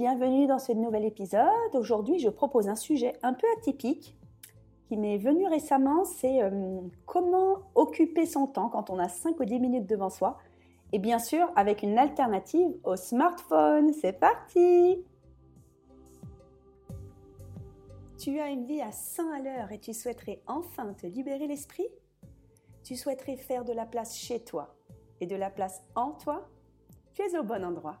bienvenue dans ce nouvel épisode. Aujourd'hui, je propose un sujet un peu atypique qui m'est venu récemment, c'est euh, comment occuper son temps quand on a 5 ou 10 minutes devant soi. Et bien sûr, avec une alternative au smartphone. C'est parti Tu as une vie à 100 à l'heure et tu souhaiterais enfin te libérer l'esprit? Tu souhaiterais faire de la place chez toi et de la place en toi? Tu es au bon endroit.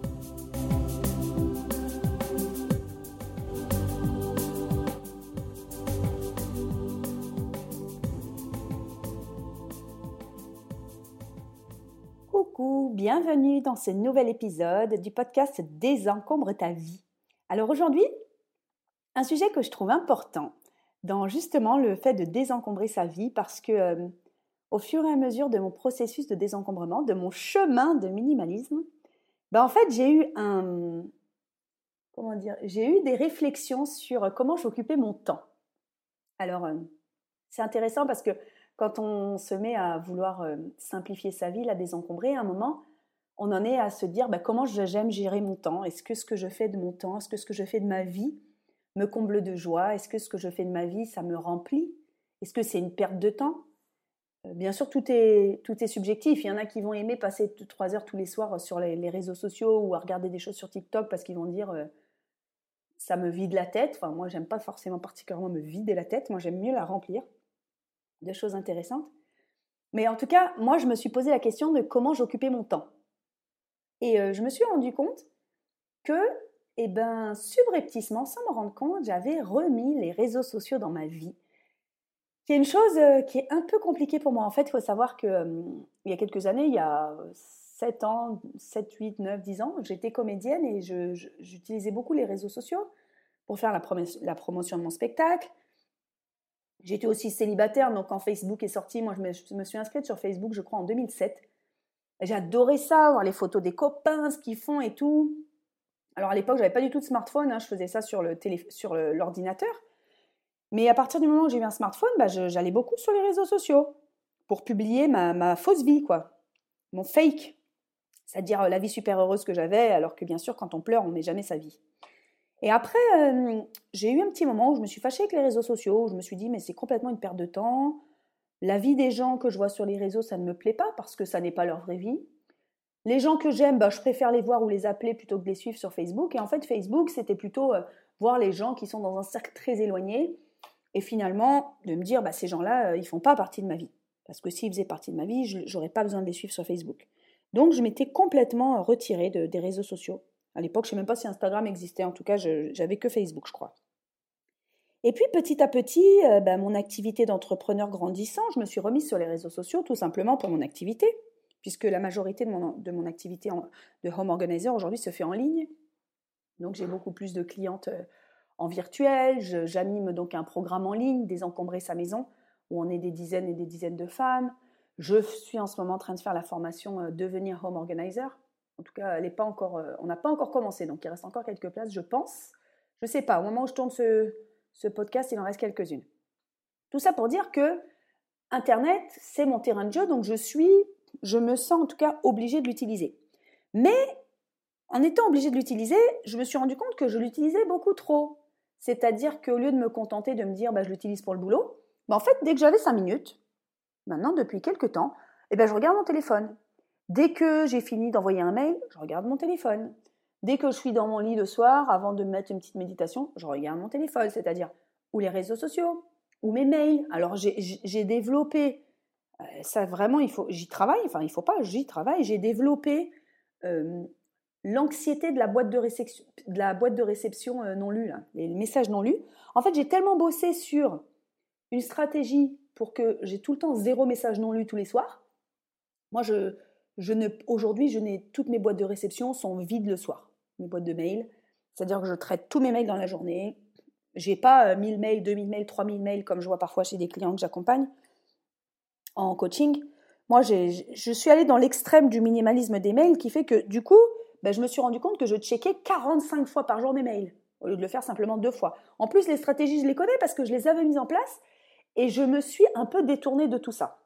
Bienvenue dans ce nouvel épisode du podcast Désencombre ta vie. Alors aujourd'hui, un sujet que je trouve important dans justement le fait de désencombrer sa vie parce que euh, au fur et à mesure de mon processus de désencombrement, de mon chemin de minimalisme, ben en fait j'ai eu un comment dire, j'ai eu des réflexions sur comment j'occupais mon temps. Alors euh, c'est intéressant parce que quand on se met à vouloir euh, simplifier sa vie, la désencombrer, à un moment, on en est à se dire bah, comment j'aime gérer mon temps? Est-ce que ce que je fais de mon temps, est-ce que ce que je fais de ma vie me comble de joie? Est-ce que ce que je fais de ma vie, ça me remplit? Est-ce que c'est une perte de temps? Euh, Bien sûr, tout est, tout est subjectif. Il y en a qui vont aimer passer trois heures tous les soirs sur les, réseaux sociaux ou à regarder des choses sur TikTok parce qu'ils vont dire euh, ça me vide la tête. Enfin, moi, j'aime pas forcément particulièrement me vider la tête. Moi, j'aime mieux la remplir de choses intéressantes. Mais en tout cas, moi, je me suis posé la question de comment j'occupais mon temps. Et euh, je me suis rendu compte que, eh ben, subrepticement, sans me rendre compte, j'avais remis les réseaux sociaux dans ma vie. Qui est une chose euh, qui est un peu compliquée pour moi. En fait, il faut savoir que il y a quelques années, il y a 7 ans, 7, 8, 9, 10 ans, j'étais comédienne et j'utilisais beaucoup les réseaux sociaux pour faire la promotion de mon spectacle, J'étais aussi célibataire, donc quand Facebook est sorti, moi je me, suis inscrite sur Facebook, je crois, en 2007. J'ai adoré ça, voir les photos des copains, ce qu'ils font et tout. Alors à l'époque, j'avais pas du tout de smartphone, hein, je faisais ça sur l'ordinateur. Mais à partir du moment où j'ai eu un smartphone, bah, j'allais beaucoup sur les réseaux sociaux pour publier ma, fausse vie, quoi. Mon fake. C'est-à-dire la vie super heureuse que j'avais, alors que bien sûr, quand on pleure, on met jamais sa vie. Et après, euh, j'ai eu un petit moment où je me suis fâchée avec les réseaux sociaux, où je me suis dit, mais c'est complètement une perte de temps. La vie des gens que je vois sur les réseaux, ça ne me plaît pas parce que ça n'est pas leur vraie vie. Les gens que j'aime, bah, je préfère les voir ou les appeler plutôt que de les suivre sur Facebook. Et en fait, Facebook, c'était plutôt euh, voir les gens qui sont dans un cercle très éloigné. Et finalement, de me dire, bah, ces gens-là, euh, ils font pas partie de ma vie. Parce que s'ils faisaient partie de ma vie, je n'aurais pas besoin de les suivre sur Facebook. Donc, je m'étais complètement retirée des réseaux sociaux. À l'époque, je ne sais même pas si Instagram existait. En tout cas, j'avais que Facebook, je crois. Et puis petit à petit, euh, ben, mon activité d'entrepreneur grandissant, je me suis remise sur les réseaux sociaux tout simplement pour mon activité, puisque la majorité de mon, activité de home organizer aujourd'hui se fait en ligne. Donc j'ai beaucoup plus de clientes euh, en virtuel, j'anime donc un programme en ligne, Désencombrer sa maison, où on est des dizaines et des dizaines de femmes. Je suis en ce moment en train de faire la formation euh, Devenir Home Organizer, en tout cas, elle pas encore, on n'a pas encore commencé, donc il reste encore quelques places, je pense. Je ne sais pas, au moment où je tourne ce, ce podcast, il en reste quelques-unes. Tout ça pour dire que Internet, c'est mon terrain de jeu, donc je suis, je me sens en tout cas obligée de l'utiliser. Mais en étant obligée de l'utiliser, je me suis rendu compte que je l'utilisais beaucoup trop. C'est-à-dire qu'au lieu de me contenter de me dire bah, je l'utilise pour le boulot, bah, en fait, dès que j'avais 5 minutes, maintenant depuis quelques temps, eh ben, je regarde mon téléphone. Dès que j'ai fini d'envoyer un mail, je regarde mon téléphone. Dès que je suis dans mon lit le soir, avant de mettre une petite méditation, je regarde mon téléphone, c'est-à-dire ou les réseaux sociaux, ou mes mails. Alors j'ai développé ça vraiment, il faut, j'y travaille. Enfin, il faut pas, j'y travaille. J'ai développé l'anxiété de la boîte de réception, de la boîte de réception non lue, les messages non lus. En fait, j'ai tellement bossé sur une stratégie pour que j'ai tout le temps zéro message non lu tous les soirs. Moi, je, je ne, aujourd'hui, je n'ai toutes mes boîtes de réception sont vides le soir, mes boîtes de mails. C'est-à-dire que je traite tous mes mails dans la journée. J'ai pas 1000 mails, 2000 mails, 3000 mails comme je vois parfois chez des clients que j'accompagne en coaching. Moi, je suis allée dans l'extrême du minimalisme des mails qui fait que du coup, ben, je me suis rendu compte que je checkais 45 fois par jour mes mails au lieu de le faire simplement deux fois. En plus, les stratégies, je les connais parce que je les avais mises en place et je me suis un peu détournée de tout ça.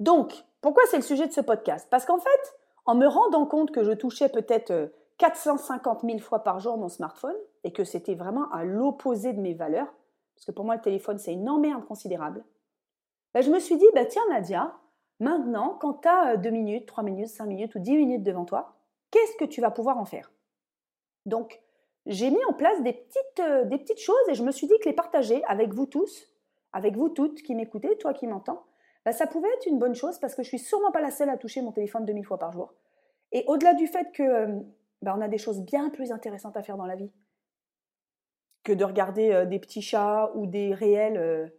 Donc, pourquoi c'est le sujet de ce podcast? Parce qu'en fait, en me rendant compte que je touchais peut-être 450 euh, 000 fois par jour mon smartphone et que c'était vraiment à l'opposé de mes valeurs, parce que pour moi le téléphone c'est une emmerde considérable, ben, je me suis dit, bah, tiens Nadia, maintenant quand tu as 2 minutes, 3 minutes, 5 minutes ou 10 minutes devant toi, qu'est-ce que tu vas pouvoir en faire? Donc, j'ai mis en place des petites, euh, des petites choses et je me suis dit que les partager avec vous tous, avec vous toutes qui m'écoutez, toi qui m'entends, bah, ça pouvait être une bonne chose parce que je suis sûrement pas la seule à toucher mon téléphone 2000 fois par jour. Et au-delà du fait que euh, bah, on a des choses bien plus intéressantes à faire dans la vie que de regarder euh, des petits chats ou des réels,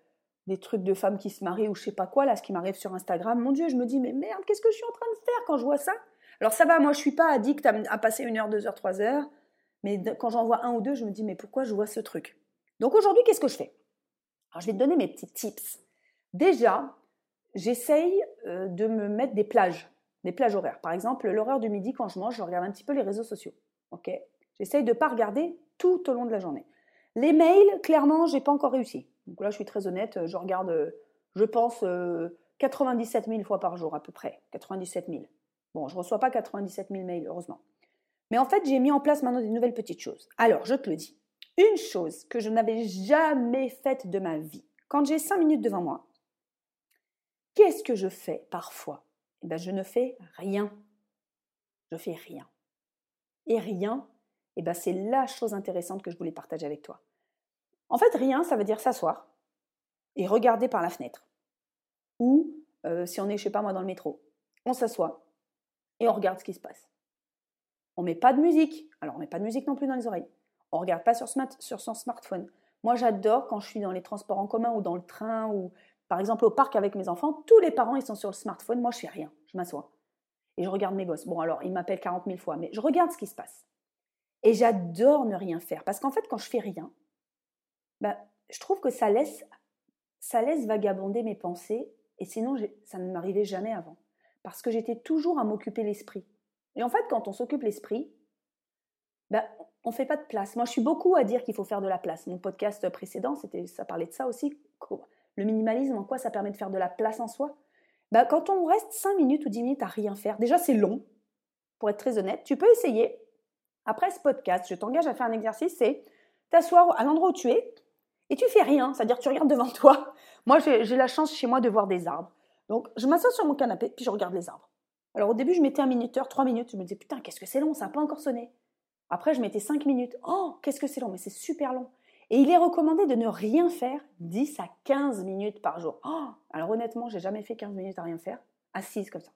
des trucs de femmes qui se marient ou je sais pas quoi, ce qui m'arrive sur Instagram. Mon Dieu, je me dis, mais merde, qu'est-ce que je suis en train de faire quand je vois ça? Alors ça va, moi je suis pas addict à passer une heure, deux heures, trois heures. Mais quand j'en vois un ou deux, je me dis, mais pourquoi je vois ce truc? Donc aujourd'hui, qu'est-ce que je fais? Alors je vais te donner mes petits tips. Déjà, j'essaye euh, de me mettre des plages, des plages horaires. Par exemple, l'horaire du midi, quand je mange, je regarde un petit peu les réseaux sociaux. Ok? J'essaye de ne pas regarder tout au long de la journée. Les mails, clairement, j'ai pas encore réussi. Donc là, je suis très honnête, je regarde, je pense, 97 euh, 000 fois par jour à peu près. 97 000. Bon, je ne reçois pas 97 000 mails, heureusement. Mais en fait, j'ai mis en place maintenant des nouvelles petites choses. Alors, je te le dis. Une chose que je n'avais jamais faite de ma vie. Quand j'ai cinq minutes devant moi, qu'est-ce que je fais parfois? Eh bien, je ne fais rien. Je fais rien. Et rien, eh ben, c'est la chose intéressante que je voulais partager avec toi. En fait, rien, ça veut dire s'asseoir et regarder par la fenêtre. Ou, euh, si on est, je sais pas moi, dans le métro, on s'assoit et on regarde ce qui se passe. On met pas de musique. Alors, on met pas de musique non plus dans les oreilles. On regarde pas sur, sur son smartphone. Moi, j'adore quand je suis dans les transports en commun ou dans le train ou par exemple au parc avec mes enfants, tous les parents ils sont sur le smartphone, moi je fais rien, je m'assois et je regarde mes gosses. Bon alors ils m'appellent 40 000 fois, mais je regarde ce qui se passe. Et j'adore ne rien faire parce qu'en fait quand je fais rien, bah, je trouve que ça laisse, ça laisse vagabonder mes pensées et sinon ça ne m'arrivait jamais avant parce que j'étais toujours à m'occuper l'esprit. Et en fait, quand on s'occupe l'esprit, ben, on ne fait pas de place. Moi, je suis beaucoup à dire qu'il faut faire de la place. Mon podcast précédent, c'était, ça parlait de ça aussi. Le minimalisme, en quoi ça permet de faire de la place en soi? Ben, Quand on reste 5 minutes ou 10 minutes à rien faire, déjà c'est long, pour être très honnête. Tu peux essayer. Après ce podcast, je t'engage à faire un exercice, c'est t'asseoir à l'endroit où tu es et tu fais rien, c'est-à-dire tu regardes devant toi. Moi, j'ai la chance chez moi de voir des arbres. Donc, je m'assois sur mon canapé, puis je regarde les arbres. Alors au début, je mettais un minuteur, trois minutes. Je me disais, putain, qu'est-ce que c'est long, ça n'a pas encore sonné. Après, je mettais cinq minutes. Oh, qu'est-ce que c'est long, mais c'est super long. Et il est recommandé de ne rien faire 10 à 15 minutes par jour. Oh, alors honnêtement, j'ai jamais fait 15 minutes à rien faire, assise comme ça.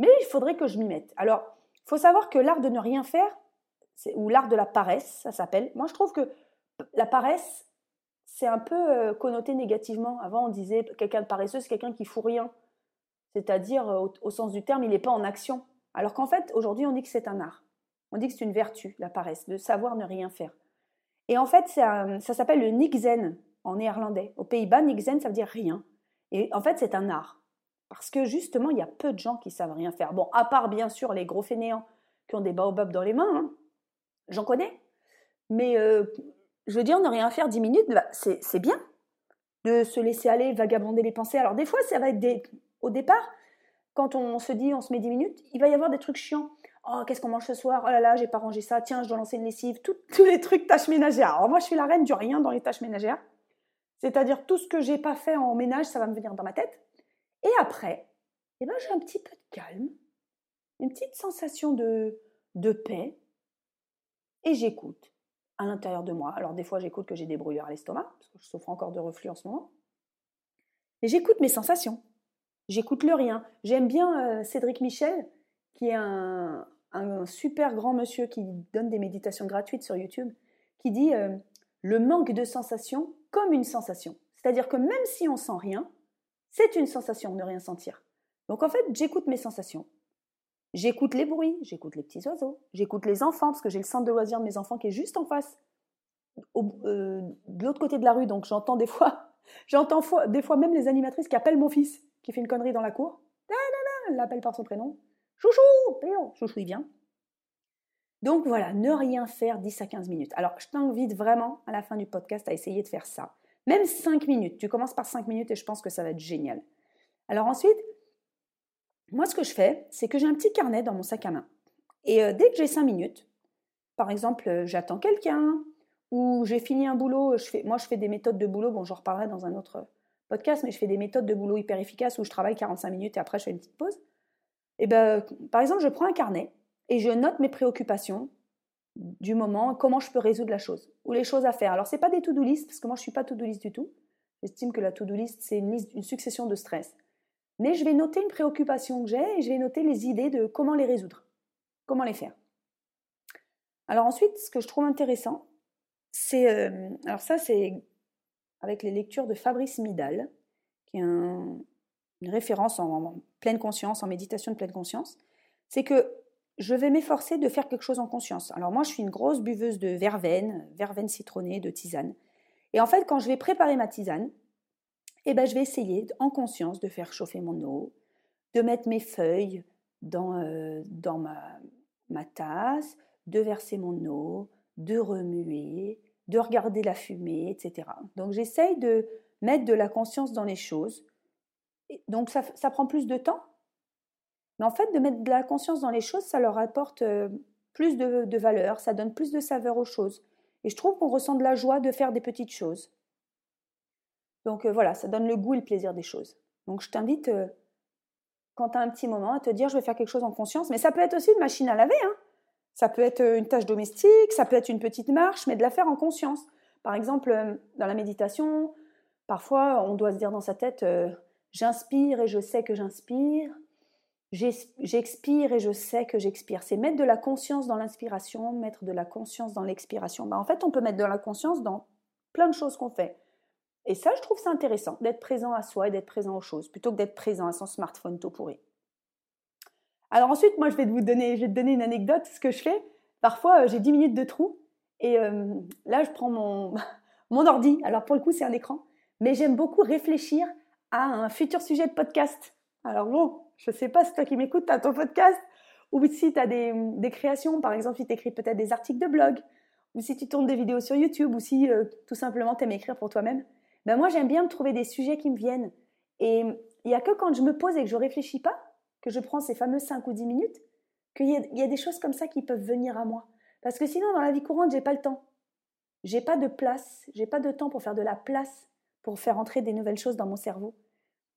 Mais il faudrait que je m'y mette. Alors, il faut savoir que l'art de ne rien faire, ou l'art de la paresse, ça s'appelle. Moi, je trouve que la paresse, c'est un peu euh, connoté négativement. Avant, on disait quelqu'un de paresseux, c'est quelqu'un qui fout rien c'est-à-dire euh, au, sens du terme, il n'est pas en action. Alors qu'en fait, aujourd'hui, on dit que c'est un art. On dit que c'est une vertu, la paresse, de savoir ne rien faire. Et en fait, ça, s'appelle le nikzen en néerlandais. Aux Pays-Bas, nikzen, ça veut dire rien. Et en fait, c'est un art. Parce que justement, il y a peu de gens qui savent rien faire. Bon, à part bien sûr les gros fainéants qui ont des baobabs dans les mains, hein. j'en connais. Mais euh, je veux dire, ne rien faire 10 minutes, bah, c'est bien de se laisser aller, vagabonder les pensées. Alors des fois, ça va être des, au départ, quand on se dit on se met 10 minutes, il va y avoir des trucs chiants. Oh, qu'est-ce qu'on mange ce soir? Oh là là, j'ai pas rangé ça. Tiens, je dois lancer une lessive. tous les trucs tâches ménagères. Alors moi, je suis la reine du rien dans les tâches ménagères. C'est-à-dire tout ce que j'ai pas fait en ménage, ça va me venir dans ma tête. Et après, eh ben, j'ai un petit peu de calme, une petite sensation de, de paix, et j'écoute à l'intérieur de moi. Alors des fois, j'écoute que j'ai des brûlures à l'estomac, parce que je souffre encore de reflux en ce moment. Et j'écoute mes sensations. J'écoute le rien. J'aime bien euh, Cédric Michel, qui est un, super grand monsieur qui donne des méditations gratuites sur YouTube, qui dit euh, le manque de sensations comme une sensation. C'est-à-dire que même si on sent rien, c'est une sensation de rien sentir. Donc en fait, j'écoute mes sensations. J'écoute les bruits, j'écoute les petits oiseaux, j'écoute les enfants, parce que j'ai le centre de loisirs de mes enfants qui est juste en face, euh, de l'autre côté de la rue, donc j'entends des fois, j'entends des fois même les animatrices qui appellent mon fils, qui fait une connerie dans la cour. Elle l'appelle par son prénom. Chouchou, chouchou, il vient. Donc voilà, ne rien faire 10 à 15 minutes. Alors je t'invite vraiment à la fin du podcast à essayer de faire ça. Même 5 minutes. Tu commences par 5 minutes et je pense que ça va être génial. Alors ensuite, moi, ce que je fais, c'est que j'ai un petit carnet dans mon sac à main. Et euh, dès que j'ai cinq minutes, par exemple, euh, j'attends quelqu'un, ou j'ai fini un boulot, je fais, moi je fais des méthodes de boulot, bon j'en reparlerai dans un autre podcast, mais je fais des méthodes de boulot hyper efficaces où je travaille 45 minutes et après je fais une petite pause. Et ben, par exemple, je prends un carnet et je note mes préoccupations du moment, comment je peux résoudre la chose, ou les choses à faire. Alors, ce n'est pas des to-do list, parce que moi je ne suis pas to-do list du tout. J'estime que la to-do list, c'est une, une succession de stress. Mais je vais noter une préoccupation que j'ai et je vais noter les idées de comment les résoudre, comment les faire. Alors ensuite, ce que je trouve intéressant, c'est... Euh, alors ça, c'est avec les lectures de Fabrice Midal, qui est une référence en, pleine conscience, en méditation de pleine conscience. C'est que je vais m'efforcer de faire quelque chose en conscience. Alors moi, je suis une grosse buveuse de verveine, verveine citronnée, de tisane. Et en fait, quand je vais préparer ma tisane, eh ben, je vais essayer en conscience de faire chauffer mon eau, de mettre mes feuilles dans, euh, dans ma, ma tasse, de verser mon eau, de remuer, de regarder la fumée, etc. Donc j'essaye de mettre de la conscience dans les choses. Donc ça, prend plus de temps. Mais en fait, de mettre de la conscience dans les choses, ça leur apporte euh, plus de, valeur, ça donne plus de saveur aux choses. Et je trouve qu'on ressent de la joie de faire des petites choses. Donc euh, voilà, ça donne le goût et le plaisir des choses. Donc je t'invite, euh, quand tu as un petit moment, à te dire je vais faire quelque chose en conscience. Mais ça peut être aussi une machine à laver. Hein. Ça peut être une tâche domestique, ça peut être une petite marche, mais de la faire en conscience. Par exemple, dans la méditation, parfois on doit se dire dans sa tête j'inspire et je sais que j'inspire. J'expire et je sais que j'expire. C'est mettre de la conscience dans l'inspiration, mettre de la conscience dans l'expiration. Bah, en fait, on peut mettre de la conscience dans plein de choses qu'on fait. Et ça, je trouve ça intéressant, d'être présent à soi et d'être présent aux choses, plutôt que d'être présent à son smartphone tout pourri. Alors ensuite, moi, je vais, vous donner, je vais te donner une anecdote. Ce que je fais, parfois, euh, j'ai 10 minutes de trou. Et euh, là, je prends mon, mon ordi. Alors pour le coup, c'est un écran. Mais j'aime beaucoup réfléchir à un futur sujet de podcast. Alors bon, je ne sais pas si toi qui m'écoutes, tu as ton podcast. Ou si tu as des, des, créations, par exemple, si tu écris peut-être des articles de blog. Ou si tu tournes des vidéos sur YouTube. Ou si euh, tout simplement tu aimes écrire pour toi-même ben moi j'aime bien me trouver des sujets qui me viennent. Et il n'y a que quand je me pose et que je réfléchis pas, que je prends ces fameux 5 ou 10 minutes, qu'il y, a des choses comme ça qui peuvent venir à moi. Parce que sinon, dans la vie courante, j'ai pas le temps. J'ai pas de place, j'ai pas de temps pour faire de la place, pour faire entrer des nouvelles choses dans mon cerveau.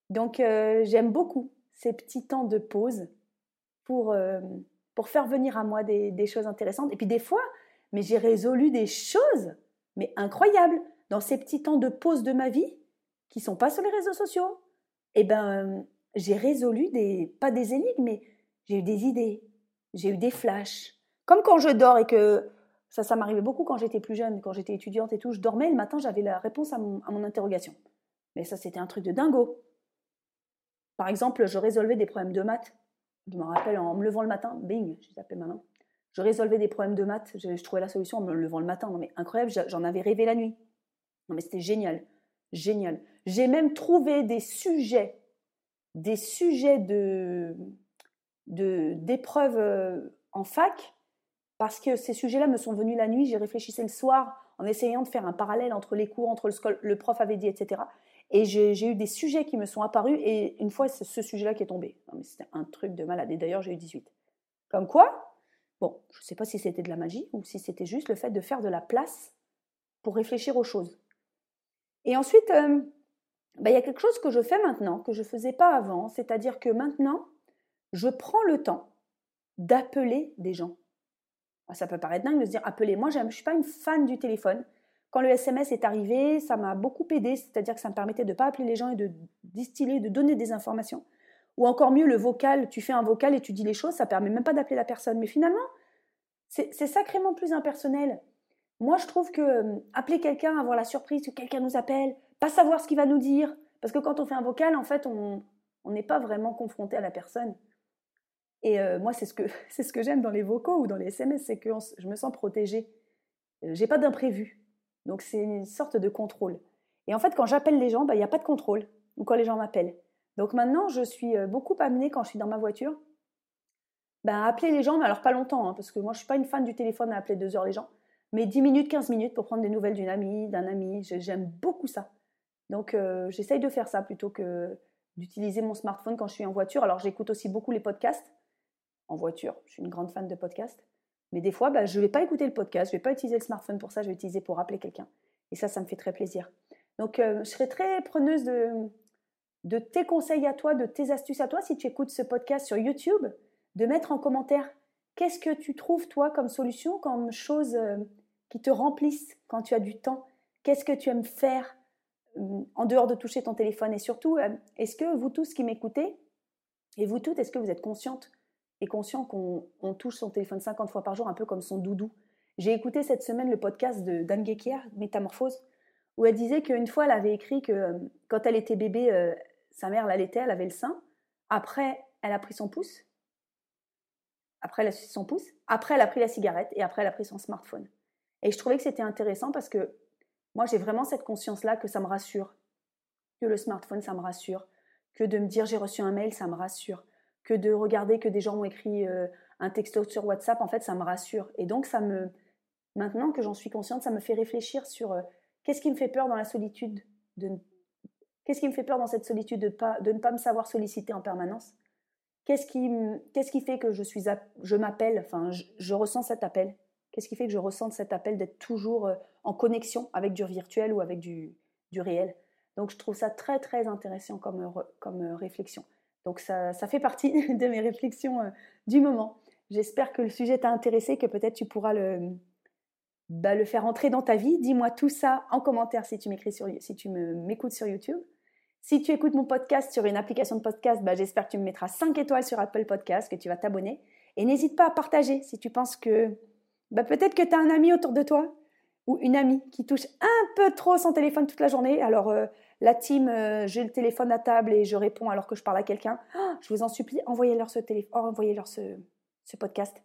Donc euh, j'aime beaucoup ces petits temps de pause pour, euh, pour faire venir à moi des, choses intéressantes. Et puis des fois, mais j'ai résolu des choses, mais incroyables dans ces petits temps de pause de ma vie, qui sont pas sur les réseaux sociaux, eh ben, j'ai résolu des, pas des énigmes, mais j'ai eu des idées, j'ai eu des flashs. Comme quand je dors et que ça, ça m'arrivait beaucoup quand j'étais plus jeune, quand j'étais étudiante et tout, je dormais le matin, j'avais la réponse à mon, interrogation. Mais ça, c'était un truc de dingo. Par exemple, je résolvais des problèmes de maths. Je me rappelle en me levant le matin, bing, j'ai tapé ma. Je résolvais des problèmes de maths, je, je trouvais la solution en me levant le matin. Non mais incroyable, j'en avais rêvé la nuit. Non mais c'était génial, génial. J'ai même trouvé des sujets, des sujets de d'épreuves euh, en fac, parce que ces sujets-là me sont venus la nuit, j'ai réfléchissé le soir en essayant de faire un parallèle entre les cours, entre le, le prof avait dit, etc. Et j'ai eu des sujets qui me sont apparus, et une fois, c'est ce sujet-là qui est tombé. Non mais c'était un truc de malade, et d'ailleurs j'ai eu 18. Comme quoi, bon, je ne sais pas si c'était de la magie, ou si c'était juste le fait de faire de la place pour réfléchir aux choses. Et ensuite, euh, bah, il y a quelque chose que je fais maintenant, que je ne faisais pas avant, c'est-à-dire que maintenant, je prends le temps d'appeler des gens. Ah, ça peut paraître dingue de se dire appeler. Moi, je ne suis pas une fan du téléphone. Quand le SMS est arrivé, ça m'a beaucoup aidé, c'est-à-dire que ça me permettait de ne pas appeler les gens et de distiller, de donner des informations. Ou encore mieux, le vocal, tu fais un vocal et tu dis les choses, ça permet même pas d'appeler la personne. Mais finalement, c'est sacrément plus impersonnel. Moi, je trouve que euh, appeler quelqu'un, avoir la surprise que quelqu'un nous appelle, pas savoir ce qu'il va nous dire, parce que quand on fait un vocal, en fait, on n'est pas vraiment confronté à la personne. Et euh, moi, c'est ce que, ce que j'aime dans les vocaux ou dans les SMS, c'est que je me sens protégée. Euh, j'ai pas d'imprévu. Donc, c'est une sorte de contrôle. Et en fait, quand j'appelle les gens, bah, il n'y a pas de contrôle. Ou quand les gens m'appellent. Donc maintenant, je suis beaucoup amenée quand je suis dans ma voiture ben, appeler les gens, mais alors pas longtemps, hein, parce que moi je suis pas une fan du téléphone à appeler deux heures les gens, mais 10 minutes, 15 minutes pour prendre des nouvelles d'une amie, d'un ami, j'aime beaucoup ça. Donc euh, j'essaye de faire ça plutôt que d'utiliser mon smartphone quand je suis en voiture. Alors j'écoute aussi beaucoup les podcasts en voiture, je suis une grande fan de podcasts, mais des fois ben, je ne vais pas écouter le podcast, je ne vais pas utiliser le smartphone pour ça, je vais utiliser pour appeler quelqu'un. Et ça, ça me fait très plaisir. Donc euh, je serais très preneuse de, tes conseils à toi, de tes astuces à toi si tu écoutes ce podcast sur YouTube de mettre en commentaire qu'est-ce que tu trouves toi comme solution, comme chose euh, qui te remplisse quand tu as du temps, qu'est-ce que tu aimes faire euh, en dehors de toucher ton téléphone? Et surtout, est-ce que vous tous qui m'écoutez, et vous toutes, est-ce que vous êtes consciente et conscient qu'on touche son téléphone 50 fois par jour, un peu comme son doudou J'ai écouté cette semaine le podcast de Dan Gekier, Métamorphose, où elle disait qu'une fois, elle avait écrit que quand elle était bébé, sa mère l'allaitait, elle avait le sein. Après, elle a pris son pouce après, elle a son pouce. Après, elle a pris la cigarette. Et après, elle a pris son smartphone. Et je trouvais que c'était intéressant parce que moi, j'ai vraiment cette conscience-là que ça me rassure. Que le smartphone, ça me rassure. Que de me dire j'ai reçu un mail, ça me rassure. Que de regarder que des gens ont écrit euh, un texto sur WhatsApp, en fait, ça me rassure. Et donc, ça me. Maintenant que j'en suis consciente, ça me fait réfléchir sur euh, qu'est-ce qui me fait peur dans la solitude de... Qu'est-ce qui me fait peur dans cette solitude de, pas, de ne pas me savoir solliciter en permanence? Qu'est-ce qui, qu'est-ce qui fait que je suis, je m'appelle, enfin, je, ressens cet appel? Qu'est-ce qui fait que je ressens cet appel d'être toujours euh, en connexion avec du virtuel ou avec du, du réel? Donc, je trouve ça très, très intéressant comme, comme réflexion. Donc, ça, fait partie de mes réflexions du moment. J'espère que le sujet t'a intéressé, que peut-être tu pourras le, bah, le faire entrer dans ta vie. Dis-moi tout ça en commentaire si tu m'écris sur, si tu m'écoutes sur YouTube. Si tu écoutes mon podcast sur une application de podcast, bah, j'espère que tu me mettras 5 étoiles sur Apple Podcast, que tu vas t'abonner. Et n'hésite pas à partager si tu penses que bah, peut-être que tu as un ami autour de toi ou une amie qui touche un peu trop son téléphone toute la journée. Alors, euh, la team, euh, j'ai le téléphone à table et je réponds alors que je parle à quelqu'un. Ah, je vous en supplie, envoyez-leur ce, téléphone, envoyez-leur ce, ce podcast.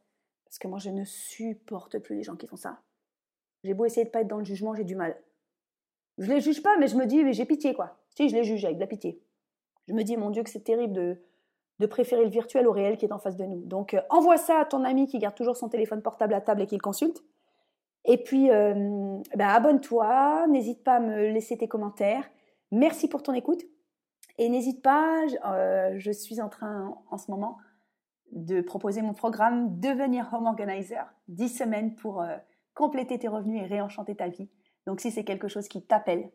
Parce que moi, je ne supporte plus les gens qui font ça. J'ai beau essayer de pas être dans le jugement, j'ai du mal. Je les juge pas, mais je me dis, mais j'ai pitié, quoi. Si, je les juge avec de la pitié. Je me dis, mon Dieu, que c'est terrible de, de préférer le virtuel au réel qui est en face de nous. Donc, euh, envoie ça à ton ami qui garde toujours son téléphone portable à table et qui le consulte. Et puis, euh, ben, abonne-toi, n'hésite pas à me laisser tes commentaires. Merci pour ton écoute. Et n'hésite pas, euh, je suis en train en ce moment de proposer mon programme Devenir Home Organizer, 10 semaines pour compléter tes revenus et réenchanter ta vie. Donc si c'est quelque chose qui t'appelle,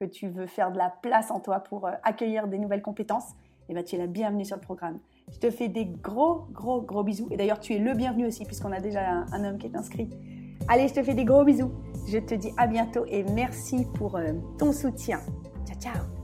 que tu veux faire de la place en toi pour euh, accueillir des nouvelles compétences, eh ben, tu es la bienvenue sur le programme. Je te fais des gros, gros, gros bisous. Et d'ailleurs, tu es le bienvenu aussi, puisqu'on a déjà un, homme qui est inscrit. Allez, je te fais des gros bisous. Je te dis à bientôt et merci pour euh, ton soutien. Chao.